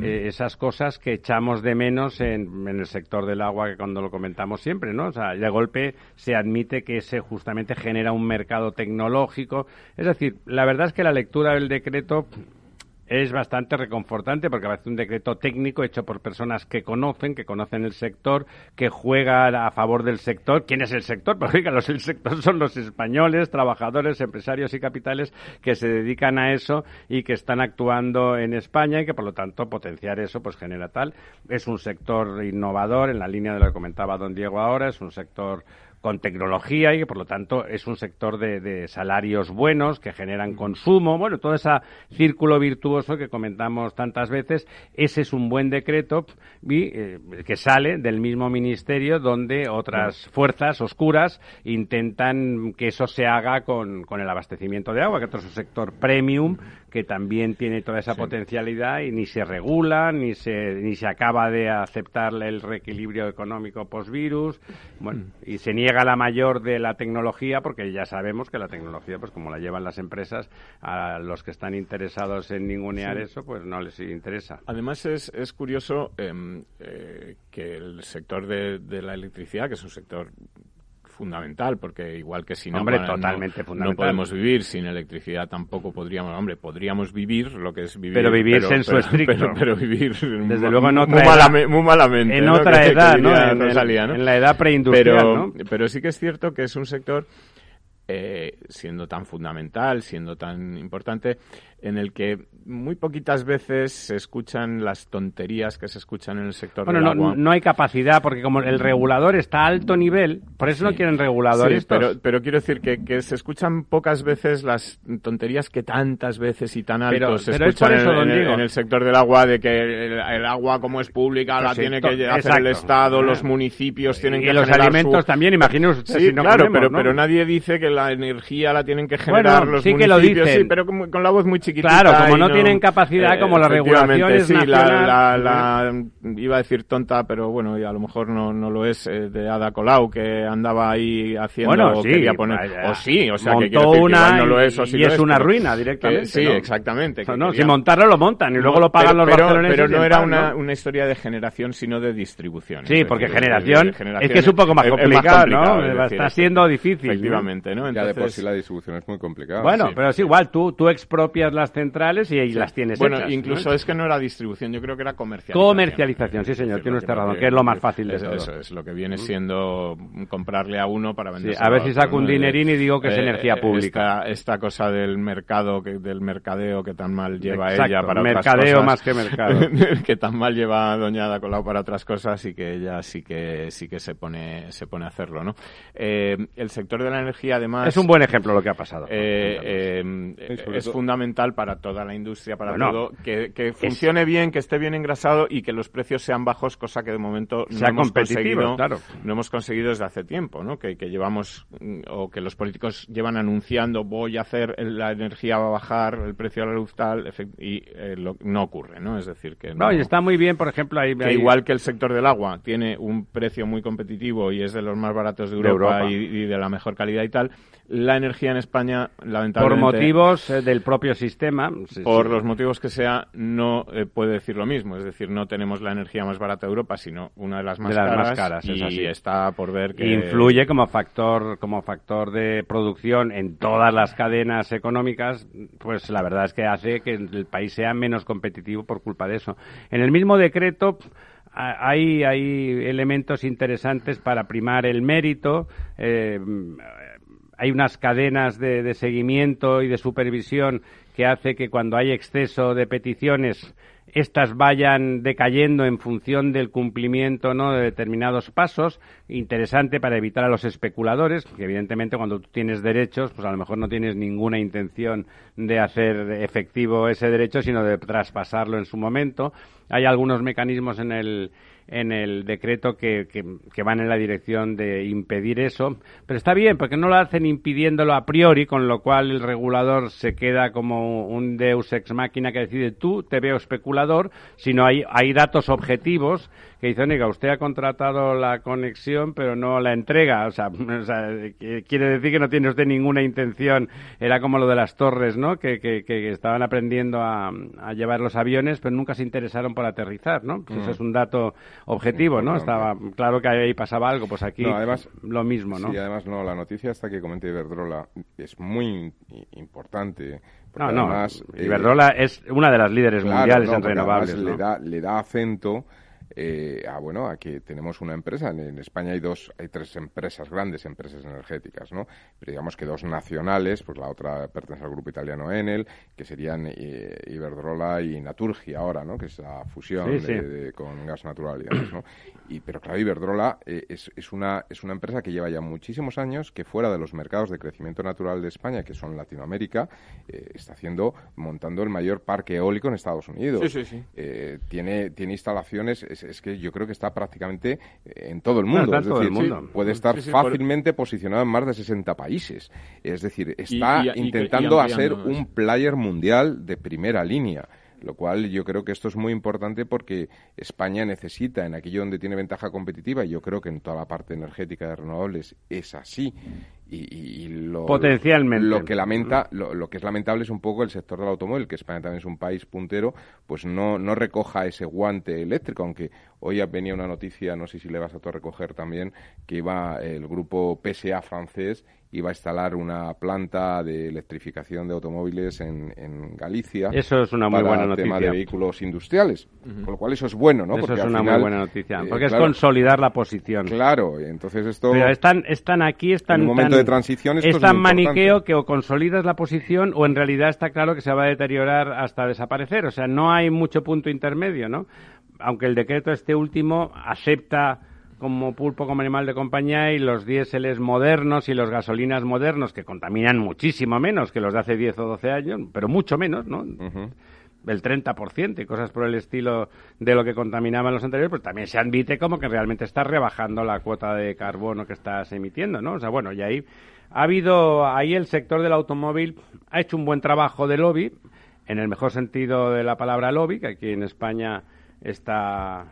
eh, esas cosas que echamos de menos en, en, el sector del agua, que cuando lo comentamos siempre, ¿no? O sea, de golpe se admite que ese justamente genera un mercado tecnológico. Es decir, la verdad es que la lectura del decreto es bastante reconfortante porque parece un decreto técnico hecho por personas que conocen, que conocen el sector, que juegan a favor del sector. ¿Quién es el sector? Porque los, el sector son los españoles, trabajadores, empresarios y capitales que se dedican a eso y que están actuando en España y que por lo tanto potenciar eso pues genera tal. Es un sector innovador en la línea de lo que comentaba don Diego ahora, es un sector con tecnología y que por lo tanto es un sector de, salarios buenos que generan consumo, bueno, todo ese círculo virtuoso que comentamos tantas veces, ese es un buen decreto y, eh, que sale del mismo ministerio donde otras fuerzas oscuras intentan que eso se haga con, con el abastecimiento de agua, que otro es un sector premium que también tiene toda esa potencialidad y ni se regula, ni se, ni se acaba de aceptar el reequilibrio económico post-virus, bueno, y se niega la mayor de la tecnología porque ya sabemos que la tecnología, pues como la llevan las empresas, a los que están interesados en ningunear eso, pues no les interesa.
Además es, es curioso em, eh, que el sector de, de la electricidad, que es un sector fundamental, porque igual que si no,
totalmente
no, podemos vivir sin electricidad, tampoco podríamos, hombre, podríamos vivir lo que es vivir.
Pero vivir en su estricto.
Pero, vivir
desde luego en otra
muy, edad, muy malamente.
En otra edad, ¿no? En, la edad preindustrial,
pero, Pero sí que es cierto que es un sector eh, siendo tan fundamental, siendo tan importante, en el que muy poquitas veces se escuchan las tonterías que se escuchan en el sector
bueno,
del
no,
agua.
no hay capacidad, porque como el regulador está a alto nivel, por eso no quieren reguladores.
pero, pero quiero decir que, que, se escuchan pocas veces las tonterías que tantas veces y tan altos se escuchan en, el, sector del agua, de que el, agua como es pública la tiene que hacer el Estado, los municipios tienen que
y los alimentos también, imagínese usted.
Sí, claro, pero, pero nadie dice que la energía la tienen que generar los
sí
municipios.
Que lo dicen.
Sí, pero con, la voz muy chiquitita.
Claro, como no, tienen capacidad, como la regulación es
sí, la, la, iba a decir tonta, pero bueno, y a lo mejor no, no lo es, eh, de Ada Colau, que andaba ahí haciendo
bueno, sí,
quería poner, o sí, o sea,
Montó
que, decir
una
que no lo es, o sí
y
lo
es, una ruina directamente.
sí, exactamente.
no, quería... Si montarlo, lo montan y luego lo pagan
pero,
los
pero, Pero
no
era una, una historia de generación, sino de distribución.
Sí, porque generación, es que es un poco más complicado, ¿no? Está siendo difícil.
Efectivamente, ¿no?
Ya de por sí la distribución es muy complicada.
Bueno, pero es igual, tú, tú expropias las centrales y ahí las tienes
Bueno,
hechas,
incluso
¿no?
es que no era distribución, yo creo que era comercialización.
Comercialización, sí señor, tiene usted razón, que es lo más fácil de
eso,
todo.
Eso es lo que viene siendo comprarle a uno para vender.
Sí, a ver si saco un dinerín y digo que es energía pública.
Esta, esta, cosa del mercado, que, del mercadeo que tan mal lleva
Exacto,
ella para
mercadeo
otras cosas.
más que mercado.
que tan mal lleva Doña Ada Colau para otras cosas y que ella sí que sí que se pone se pone a hacerlo, ¿no? Eh, el sector de la energía, además,
es un buen ejemplo lo que ha pasado.
Eh, eh, es fundamental para toda la industria, para bueno, todo, que, que funcione es... bien, que esté bien engrasado y que los precios sean bajos, cosa que de momento no hemos conseguido,
claro.
no hemos conseguido desde hace tiempo, ¿no? Que, que, llevamos o que los políticos llevan anunciando voy a hacer la energía va a bajar, el precio de la luz tal y eh, lo, no ocurre, ¿no? Es decir que
no,
no,
y está muy bien, por ejemplo, ahí,
que
ahí...
igual que el sector del agua tiene un precio muy competitivo y es de los más baratos de Europa,
de Europa.
Y, y, de la mejor calidad y tal, la energía en España lamentablemente
por motivos eh, del propio sistema,
sí, por sí. los motivos que sea, no eh, puede decir lo mismo. Es decir, no tenemos la energía más barata de Europa, sino una de las más,
de las
caras,
más caras.
Y
es así.
está por ver que
influye como factor como factor de producción en todas las cadenas económicas. Pues la verdad es que hace que el país sea menos competitivo por culpa de eso. En el mismo decreto hay, hay elementos interesantes para primar el mérito. Eh, hay unas cadenas de, seguimiento y de supervisión que hace que cuando hay exceso de peticiones estas vayan decayendo en función del cumplimiento ¿no? de determinados pasos, interesante para evitar a los especuladores, que evidentemente cuando tú tienes derechos, pues a lo mejor no tienes ninguna intención de hacer efectivo ese derecho, sino de traspasarlo en su momento. Hay algunos mecanismos en el, en el decreto que, que, van en la dirección de impedir eso. Pero está bien, porque no lo hacen impidiéndolo a priori, con lo cual el regulador se queda como un deus ex máquina que decide tú, te veo especulador, sino hay, hay datos objetivos que dice, oiga, usted ha contratado la conexión, pero no la entrega. O sea, o sea, quiere decir que no tiene usted ninguna intención. Era como lo de las torres, ¿no? Que, que, estaban aprendiendo a, llevar los aviones, pero nunca se interesaron aterrizar, ¿no? Pues mm. Eso es un dato objetivo, ¿no? Estaba claro que ahí pasaba algo, pues aquí
no, además,
lo mismo, ¿no?
Sí, además, no, la noticia hasta que comenté Iberdrola es muy importante.
No, no, además, Iberdrola eh, es una de las líderes
claro,
mundiales
no,
en renovables.
¿no? le, da, le da acento eh, a bueno a que tenemos una empresa en, en, España hay dos hay tres empresas grandes empresas energéticas no pero digamos que dos nacionales pues la otra pertenece al grupo italiano Enel que serían eh, Iberdrola y Naturgia ahora no que es la fusión
sí,
de,
sí.
De, con gas natural demás, no y pero claro Iberdrola eh, es, es una es una empresa que lleva ya muchísimos años que fuera de los mercados de crecimiento natural de España que son Latinoamérica eh, está haciendo montando el mayor parque eólico en Estados Unidos.
Sí, sí,
Eh, tiene tiene instalaciones es, es, que yo creo que está prácticamente en todo el mundo.
No,
es
todo
decir,
el mundo.
puede estar
Sí, sí,
fácilmente posicionado en más de 60 países. Es decir, está
Y- y- y-
intentando
y
hacer un player mundial de primera línea. Lo cual yo creo que esto es muy importante porque España necesita, en aquello donde tiene ventaja competitiva, y yo creo que en toda la parte energética de renovables es así, y, y- y lo,
Potencialmente.
lo que lamenta lo, lo que es lamentable es un poco el sector del automóvil que España también es un país puntero pues no no recoja ese guante eléctrico aunque hoy venía una noticia no sé si le vas a todo recoger también que iba el grupo PSA francés iba a instalar una planta de electrificación de automóviles en, Galicia.
Eso es una muy buena
noticia.
tema
de vehículos industriales. Con lo cual eso es bueno, ¿no?
Eso es una muy buena noticia. Eh, porque es consolidar la posición.
Claro, entonces esto...
Pero están, están aquí, están...
En un momento de transición esto
es tan maniqueo que o consolidas la posición o en realidad está claro que se va a deteriorar hasta desaparecer. O sea, no hay mucho punto intermedio, ¿no? Aunque el decreto este último acepta como pulpo como animal de compañía y los diéseles modernos y los gasolinas modernos que contaminan muchísimo menos que los de hace 10 o 12 años, pero mucho menos, ¿no? El 30% y cosas por el estilo de lo que contaminaban los anteriores, pues también se admite como que realmente está rebajando la cuota de carbono que estás emitiendo, ¿no? O sea, bueno, y ahí ha habido, ahí el sector del automóvil ha hecho un buen trabajo de lobby, en el mejor sentido de la palabra lobby, que aquí en España está,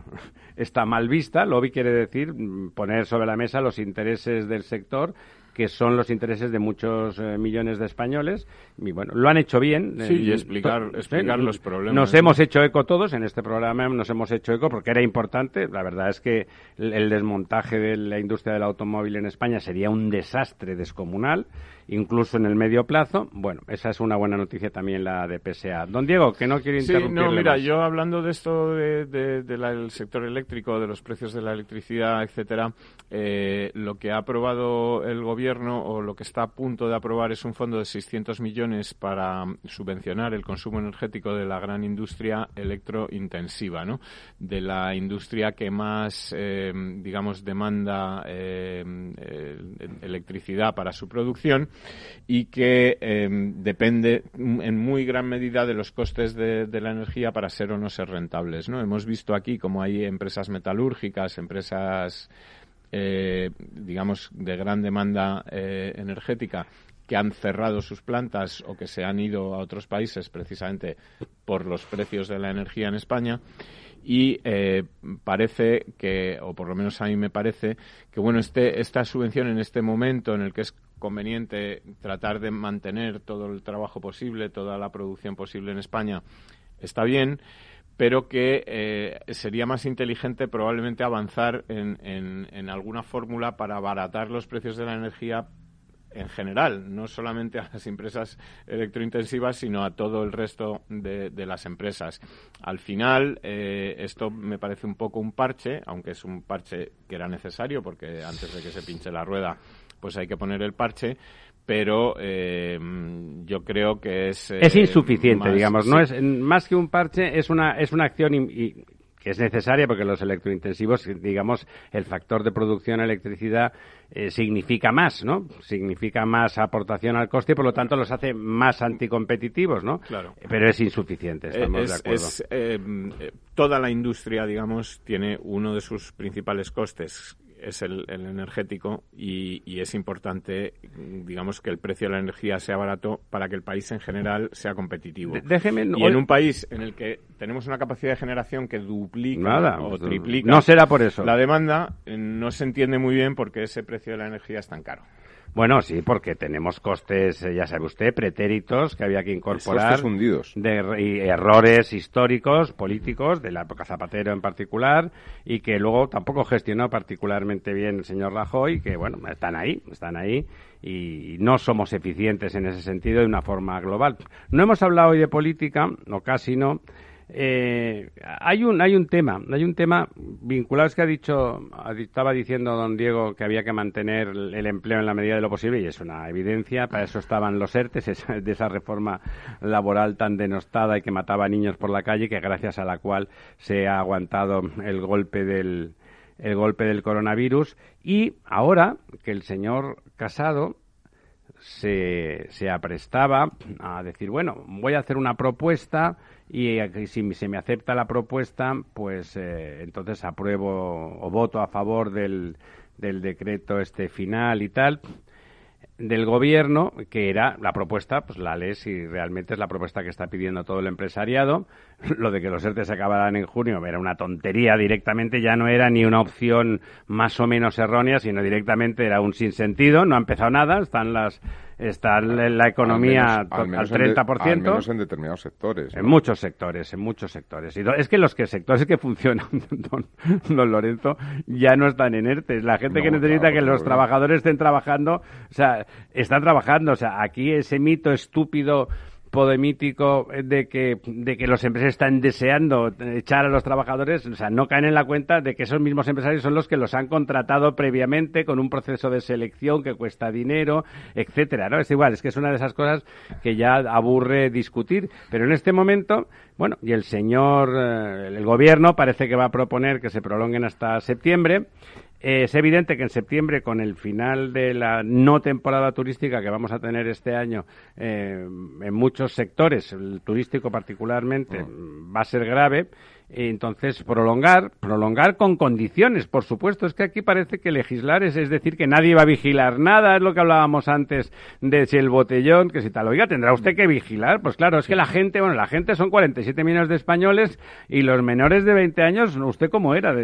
está mal vista. Lobby quiere decir mm, poner sobre la mesa los intereses del sector que son los intereses de muchos eh, millones de españoles. Y bueno, lo han hecho bien.
Sí, y explicar, explicar los problemas.
Nos hemos hecho eco todos, en este programa nos hemos hecho eco porque era importante. La verdad es que el desmontaje de la industria del automóvil en España sería un desastre descomunal incluso en el medio plazo. Bueno, esa es una buena noticia también la de PSA. Don Diego, que no quiero interrumpirle
Sí, no, mira, yo hablando de esto del sector eléctrico, de los precios de la electricidad, etcétera, eh, lo que ha aprobado el gobierno o lo que está a punto de aprobar es un fondo de 600 millones para subvencionar el consumo energético de la gran industria electrointensiva, ¿no? De la industria que más, eh, digamos, demanda eh, electricidad para su producción y que em, depende en muy gran medida de los costes de, la energía para ser o no ser rentables. ¿no? Hemos visto aquí como hay empresas metalúrgicas, empresas, eh, digamos, de gran demanda eh, energética que han cerrado sus plantas o que se han ido a otros países precisamente por los precios de la energía en España y eh, parece que, o por lo menos a mí me parece, que bueno, este, esta subvención en este momento en el que es conveniente tratar de mantener todo el trabajo posible, toda la producción posible en España, está bien, pero que eh, sería más inteligente probablemente avanzar en, en, alguna fórmula para abaratar los precios de la energía en general, no solamente a las empresas electrointensivas, sino a todo el resto de, las empresas. Al final, eh, esto me parece un poco un parche, aunque es un parche que era necesario, porque antes de que se pinche la rueda pues hay que poner el parche pero eh, yo creo que es
es eh, insuficiente digamos no es más que un parche es una es una acción que es necesaria porque los electrointensivos digamos el factor de producción de electricidad eh, significa más no significa más aportación al coste y por lo tanto los hace más anticompetitivos no
claro.
Pero es insuficiente estamos de
acuerdo. toda la industria digamos tiene uno de sus principales costes es el, energético y, es importante, digamos, que el precio de la energía sea barato para que el país en general sea competitivo.
déjeme,
y en un país en el que tenemos una capacidad de generación que duplica o triplica
no será por eso.
la demanda, eh, no se entiende muy bien por qué ese precio de la energía es tan caro.
Bueno, sí, porque tenemos costes, eh, ya sabe usted, pretéritos que había que incorporar.
Costes hundidos.
De, y errores históricos, políticos, de la época Zapatero en particular, y que luego tampoco gestionó particularmente bien el señor Rajoy, que bueno, están ahí, están ahí, y no somos eficientes en ese sentido de una forma global. No hemos hablado hoy de política, o casi no, eh, hay un hay un tema, hay un tema vinculado es que ha dicho estaba diciendo don Diego que había que mantener el empleo en la medida de lo posible y es una evidencia, para eso estaban los ERTES de esa reforma laboral tan denostada y que mataba niños por la calle que gracias a la cual se ha aguantado el golpe del el golpe del coronavirus. Y ahora que el señor Casado se, se aprestaba a decir, bueno, voy a hacer una propuesta y si se me acepta la propuesta, pues eh, entonces apruebo o voto a favor del, del decreto este final y tal del gobierno, que era la propuesta, pues la ley si realmente es la propuesta que está pidiendo todo el empresariado. Lo de que los ERTE se acabaran en junio era una tontería directamente, ya no era ni una opción más o menos errónea, sino directamente era un sinsentido, no ha empezado nada, están las está la economía al, 30%.
En menos en determinados sectores.
En muchos sectores, en muchos sectores. Y es que los que sectores que funcionan, don, Lorenzo, ya no están en ERTE. La gente que necesita que los trabajadores estén trabajando, o sea, están trabajando. O sea, aquí ese mito estúpido podemítico de que, de que los empresarios están deseando echar a los trabajadores, o sea, no caen en la cuenta de que esos mismos empresarios son los que los han contratado previamente con un proceso de selección que cuesta dinero, etcétera, ¿no? Es igual, es que es una de esas cosas que ya aburre discutir, pero en este momento, bueno, y el señor, eh, el gobierno parece que va a proponer que se prolonguen hasta septiembre, es evidente que en septiembre, con el final de la no temporada turística que vamos a tener este año eh, en muchos sectores, el turístico particularmente, mm. va a ser grave entonces, prolongar, prolongar con condiciones, por supuesto. Es que aquí parece que legislar es, es decir que nadie va a vigilar nada, es lo que hablábamos antes de si el botellón, que si tal. Oiga, tendrá usted que vigilar. Pues claro, es que la gente, bueno, la gente son 47 millones de españoles y los menores de 20 años, ¿usted cómo era?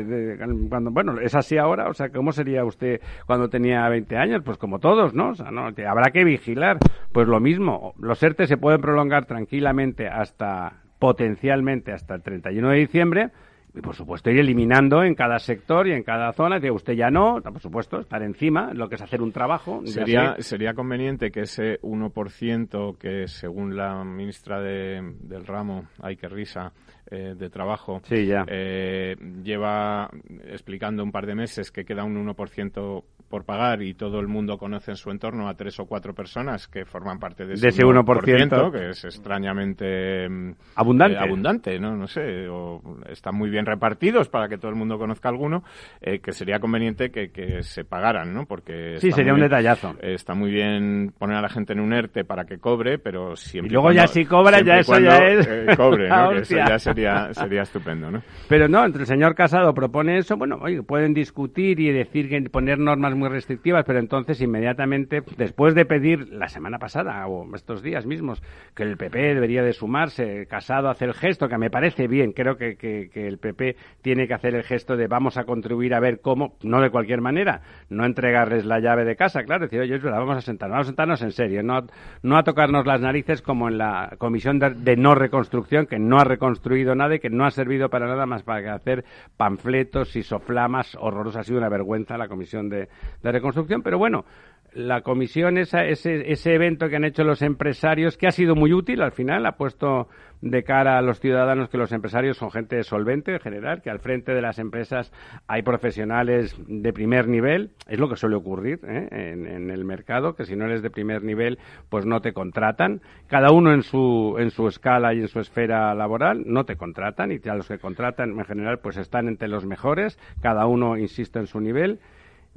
cuando, bueno, es así ahora, o sea, ¿cómo sería usted cuando tenía 20 años? Pues como todos, ¿no? O sea, no, habrá que vigilar. Pues lo mismo, los ERTE se pueden prolongar tranquilamente hasta potencialmente hasta el 31 de diciembre y por supuesto ir eliminando en cada sector y en cada zona, que usted ya no, por supuesto, estar encima, lo que es hacer un trabajo.
Sería, sería conveniente que ese 1% que según la ministra de, del ramo, hay que risa, eh, de trabajo, eh, lleva explicando un par de meses que queda un 1% por pagar y todo el mundo conoce en su entorno a tres o cuatro personas que forman parte de ese, 1%, que es extrañamente mm,
abundante,
eh, abundante ¿no? No sé, o están muy bien repartidos para que todo el mundo conozca alguno, eh, que sería conveniente que, se pagaran, ¿no? Porque
sí, sería un detallazo.
está muy bien poner a la gente en un ERTE para que cobre, pero siempre
y luego ya si cobra ya eso ya es
eh, cobre, ¿no? que eso ya sería sería estupendo, ¿no?
Pero no, entre el señor Casado propone eso, bueno, oye, pueden discutir y decir que poner normas muy restrictivas, pero entonces inmediatamente, después de pedir la semana pasada o estos días mismos que el PP debería de sumarse, Casado hacer el gesto, que me parece bien, creo que, que, el PP tiene que hacer el gesto de vamos a contribuir a ver cómo, no de cualquier manera, no entregarles la llave de casa, claro, decir, oye, verdad, vamos a sentarnos, vamos a sentarnos en serio, no, no a tocarnos las narices como en la comisión de, no reconstrucción, que no ha reconstruido nada y que no ha servido para nada más para hacer panfletos y soflamas horrorosas. Ha sido una vergüenza la comisión de, de reconstrucción, pero bueno, la comisión, esa, ese, ese evento que han hecho los empresarios, que ha sido muy útil al final, ha puesto de cara a los ciudadanos que los empresarios son gente solvente en general, que al frente de las empresas hay profesionales de primer nivel, es lo que suele ocurrir ¿eh? en, en, el mercado, que si no eres de primer nivel, pues no te contratan, cada uno en su, en su escala y en su esfera laboral, no te contratan, y a los que contratan en general, pues están entre los mejores, cada uno, insisto, en su nivel.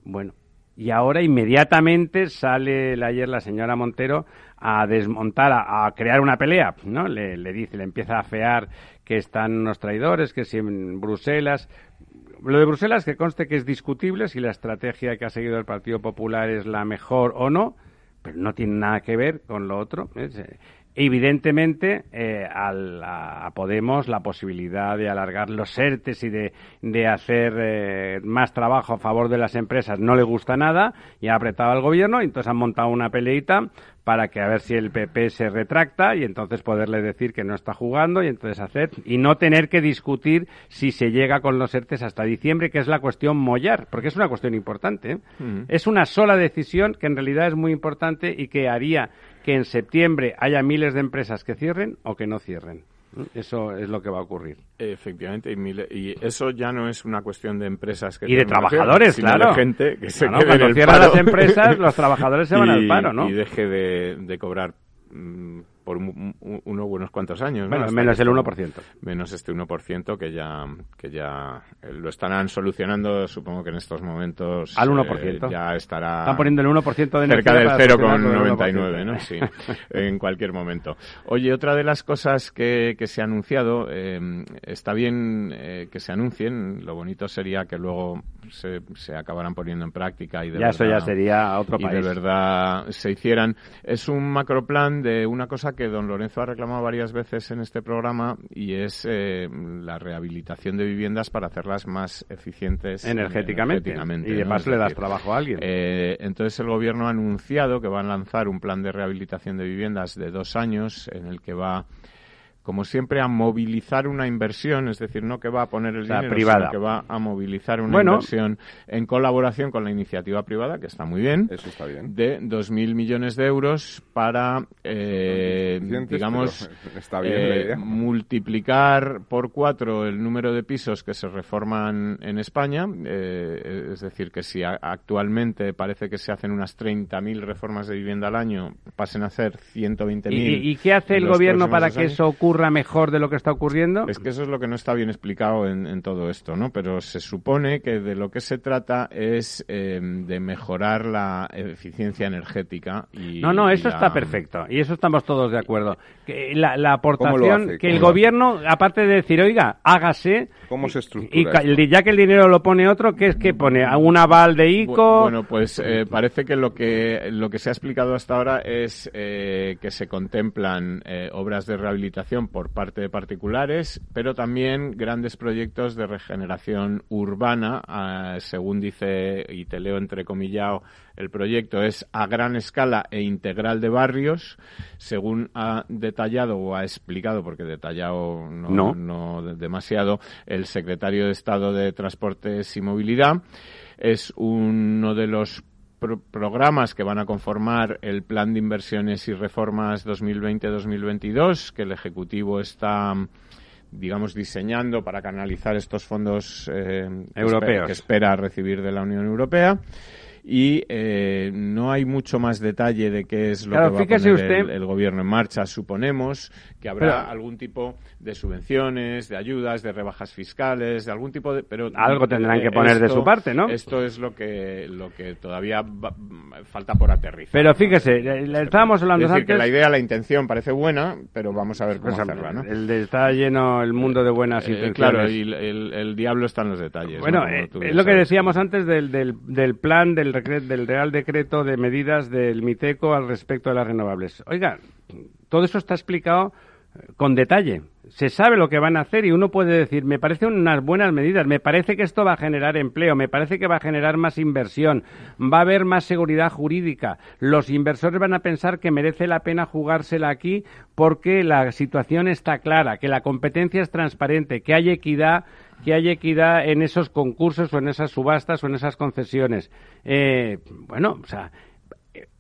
Bueno, y ahora inmediatamente sale ayer la señora Montero a desmontar, a, crear una pelea, ¿no? Le, dice, le empieza a fear que están unos traidores, que si en Bruselas... Lo de Bruselas, que conste que es discutible si la estrategia que ha seguido el Partido Popular es la mejor o no, pero no tiene nada que ver con lo otro. Evidentemente, eh, a Podemos la posibilidad de alargar los ERTES y de, hacer eh, más trabajo a favor de las empresas no le gusta nada y ha apretado al gobierno y entonces han montado una peleita para que a ver si el PP se retracta y entonces poderle decir que no está jugando y entonces hacer y no tener que discutir si se llega con los ERTES hasta diciembre, que es la cuestión mollar, porque es una cuestión importante. ¿eh? Es una sola decisión que en realidad es muy importante y que haría que en septiembre haya miles de empresas que cierren o que no cierren. Eso es lo que va a ocurrir.
Efectivamente, y, eso ya no es una cuestión de empresas que
y de trabajadores, claro.
de gente que se
cuando cierran las empresas, los trabajadores se van al paro, ¿no?
Y deje de, de cobrar mm, por unos buenos cuantos años.
menos el 1%.
Menos este 1% que ya, que ya eh, lo estarán solucionando, supongo que en estos momentos.
Al 1%. Eh,
ya estará.
Están poniendo el 1% de
Cerca del 0,99, ¿no? Sí, en cualquier momento. Oye, otra de las cosas que, que se ha anunciado, eh, está bien que se anuncien, lo bonito sería que luego se, se acabaran poniendo en práctica y de
ya
verdad,
eso ya sería otro país.
Y de verdad se hicieran. Es un macroplan de una cosa que don Lorenzo ha reclamado varias veces en este programa y es eh, la rehabilitación de viviendas para hacerlas más eficientes
energéticamente. y de paso le das trabajo a alguien.
Eh, entonces el gobierno ha anunciado que va a lanzar un plan de rehabilitación de viviendas de dos años en el que va como siempre, a movilizar una inversión, es decir, no que va a poner el dinero,
privada.
sino que va a movilizar una inversión en colaboración con la iniciativa privada, que está muy bien,
Eso está bien.
de 2.000 millones de euros para, eh, digamos, eh, multiplicar por cuatro el número de pisos que se reforman en España, eh, es decir, que si actualmente parece que se hacen unas 30.000 reformas de vivienda al año, pasen a ser 120.000.
¿Y, ¿Y qué hace el gobierno para que eso ocurra mejor de lo que está ocurriendo?
Es que eso es lo que no está bien explicado en, todo esto, ¿no? Pero se supone que de lo que se trata es eh, de mejorar la eficiencia energética. Y,
no, no, eso está perfecto. Y eso estamos todos de acuerdo. Que la, la aportación, que el gobierno, aparte de decir, oiga, hágase.
¿Cómo se estructura?
Y ya que el dinero lo pone otro, ¿qué es que pone? ¿Un aval de ICO?
Bueno, pues eh, parece que lo que lo que se ha explicado hasta ahora es eh, que se contemplan obras de rehabilitación por parte de particulares, pero también grandes proyectos de regeneración urbana, ah, según dice, y te leo entrecomillado, el proyecto es a gran escala e integral de barrios, según ha detallado o ha explicado, porque detallado no, no demasiado, el secretario de Estado de Transportes y Movilidad. Es uno de los programas que van a conformar el Plan de Inversiones y Reformas 2020-2022, que el Ejecutivo está digamos, diseñando para canalizar estos fondos
eh, europeos.
que espera recibir de la Unión Europea y eh, no hay mucho más detalle de qué es lo que va a poner el, gobierno en marcha. Suponemos que habrá algún tipo de subvenciones, de ayudas, de rebajas fiscales, de algún tipo de... Pero
Algo tendrán que poner de su parte, ¿no?
Esto es lo que, lo que todavía falta por aterrizar.
Pero fíjese, le estábamos hablando
es decir, que la idea, la intención parece buena, pero vamos a ver cómo pues, hacerla, ¿no?
El está lleno el mundo de buenas eh, intenciones.
Claro, y el, diablo está en los detalles.
Bueno, eh, es lo que decíamos antes del, del, del plan del del Real Decreto de medidas del MITECO al respecto de las renovables. Oiga, todo eso está explicado eh, con detalle. Se sabe lo que van a hacer y uno puede decir, me parecen unas buenas medidas, me parece que esto va a generar empleo, me parece que va a generar más inversión, va a haber más seguridad jurídica, los inversores van a pensar que merece la pena jugársela aquí porque la situación está clara, que la competencia es transparente, que hay equidad que haya equidad en esos concursos o en esas subastas o en esas concesiones. Eh, bueno, o sea,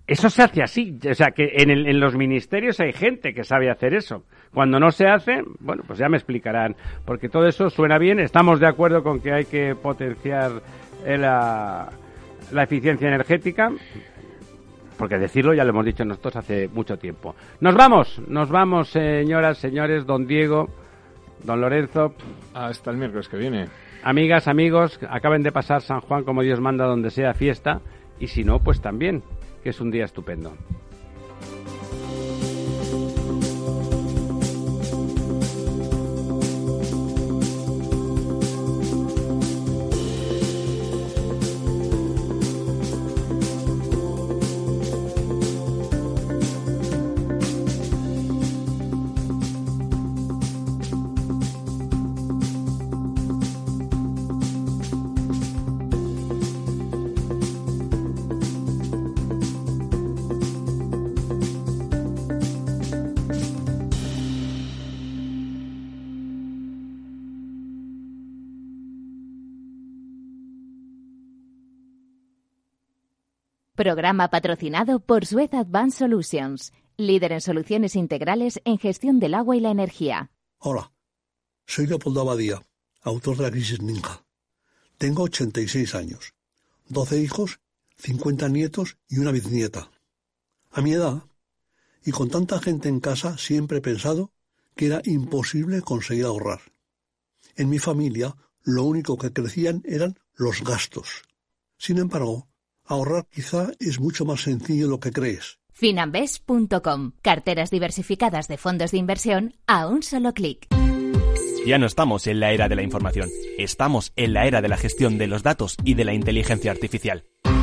eso se hace así. O sea, que en, en, los ministerios hay gente que sabe hacer eso. Cuando no se hace, bueno, pues ya me explicarán. Porque todo eso suena bien. Estamos de acuerdo con que hay que potenciar eh, la, la eficiencia energética. Porque decirlo ya lo hemos dicho nosotros hace mucho tiempo. Nos vamos, nos vamos, señoras, señores, don Diego. Don Lorenzo.
Hasta el miércoles que viene.
Amigas, amigos, acaben de pasar San Juan como Dios manda donde sea fiesta. Y si no, pues también, que es un día estupendo.
Programa patrocinado por Suez Advanced Solutions, líder en soluciones integrales en gestión del agua y la energía.
Hola, soy Leopoldo Abadía, autor de La Crisis Ninja. Tengo 86 años, 12 hijos, 50 nietos y una bisnieta. A mi edad, y con tanta gente en casa, siempre he pensado que era imposible conseguir ahorrar. En mi familia, lo único que crecían eran los gastos. Sin embargo, Ahorrar quizá es mucho más sencillo de lo que crees.
Finambes.com. Carteras diversificadas de fondos de inversión a un solo clic.
Ya no estamos en la era de la información, estamos en la era de la gestión de los datos y de la inteligencia artificial.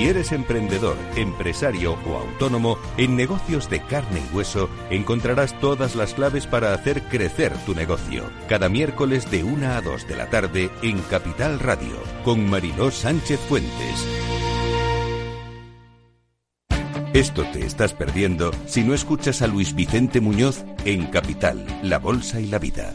Si eres emprendedor, empresario o autónomo, en negocios de carne y hueso encontrarás todas las claves para hacer crecer tu negocio. Cada miércoles de 1 a 2 de la tarde en Capital Radio, con Mariló Sánchez Fuentes. Esto te estás perdiendo si no escuchas a Luis Vicente Muñoz en Capital, La Bolsa y la Vida.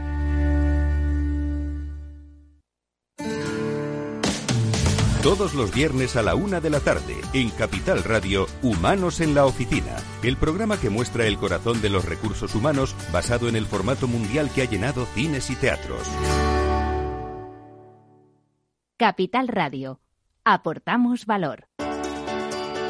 Todos los viernes a la una de la tarde, en Capital Radio, Humanos en la Oficina, el programa que muestra el corazón de los recursos humanos basado en el formato mundial que ha llenado cines y teatros.
Capital Radio. Aportamos valor.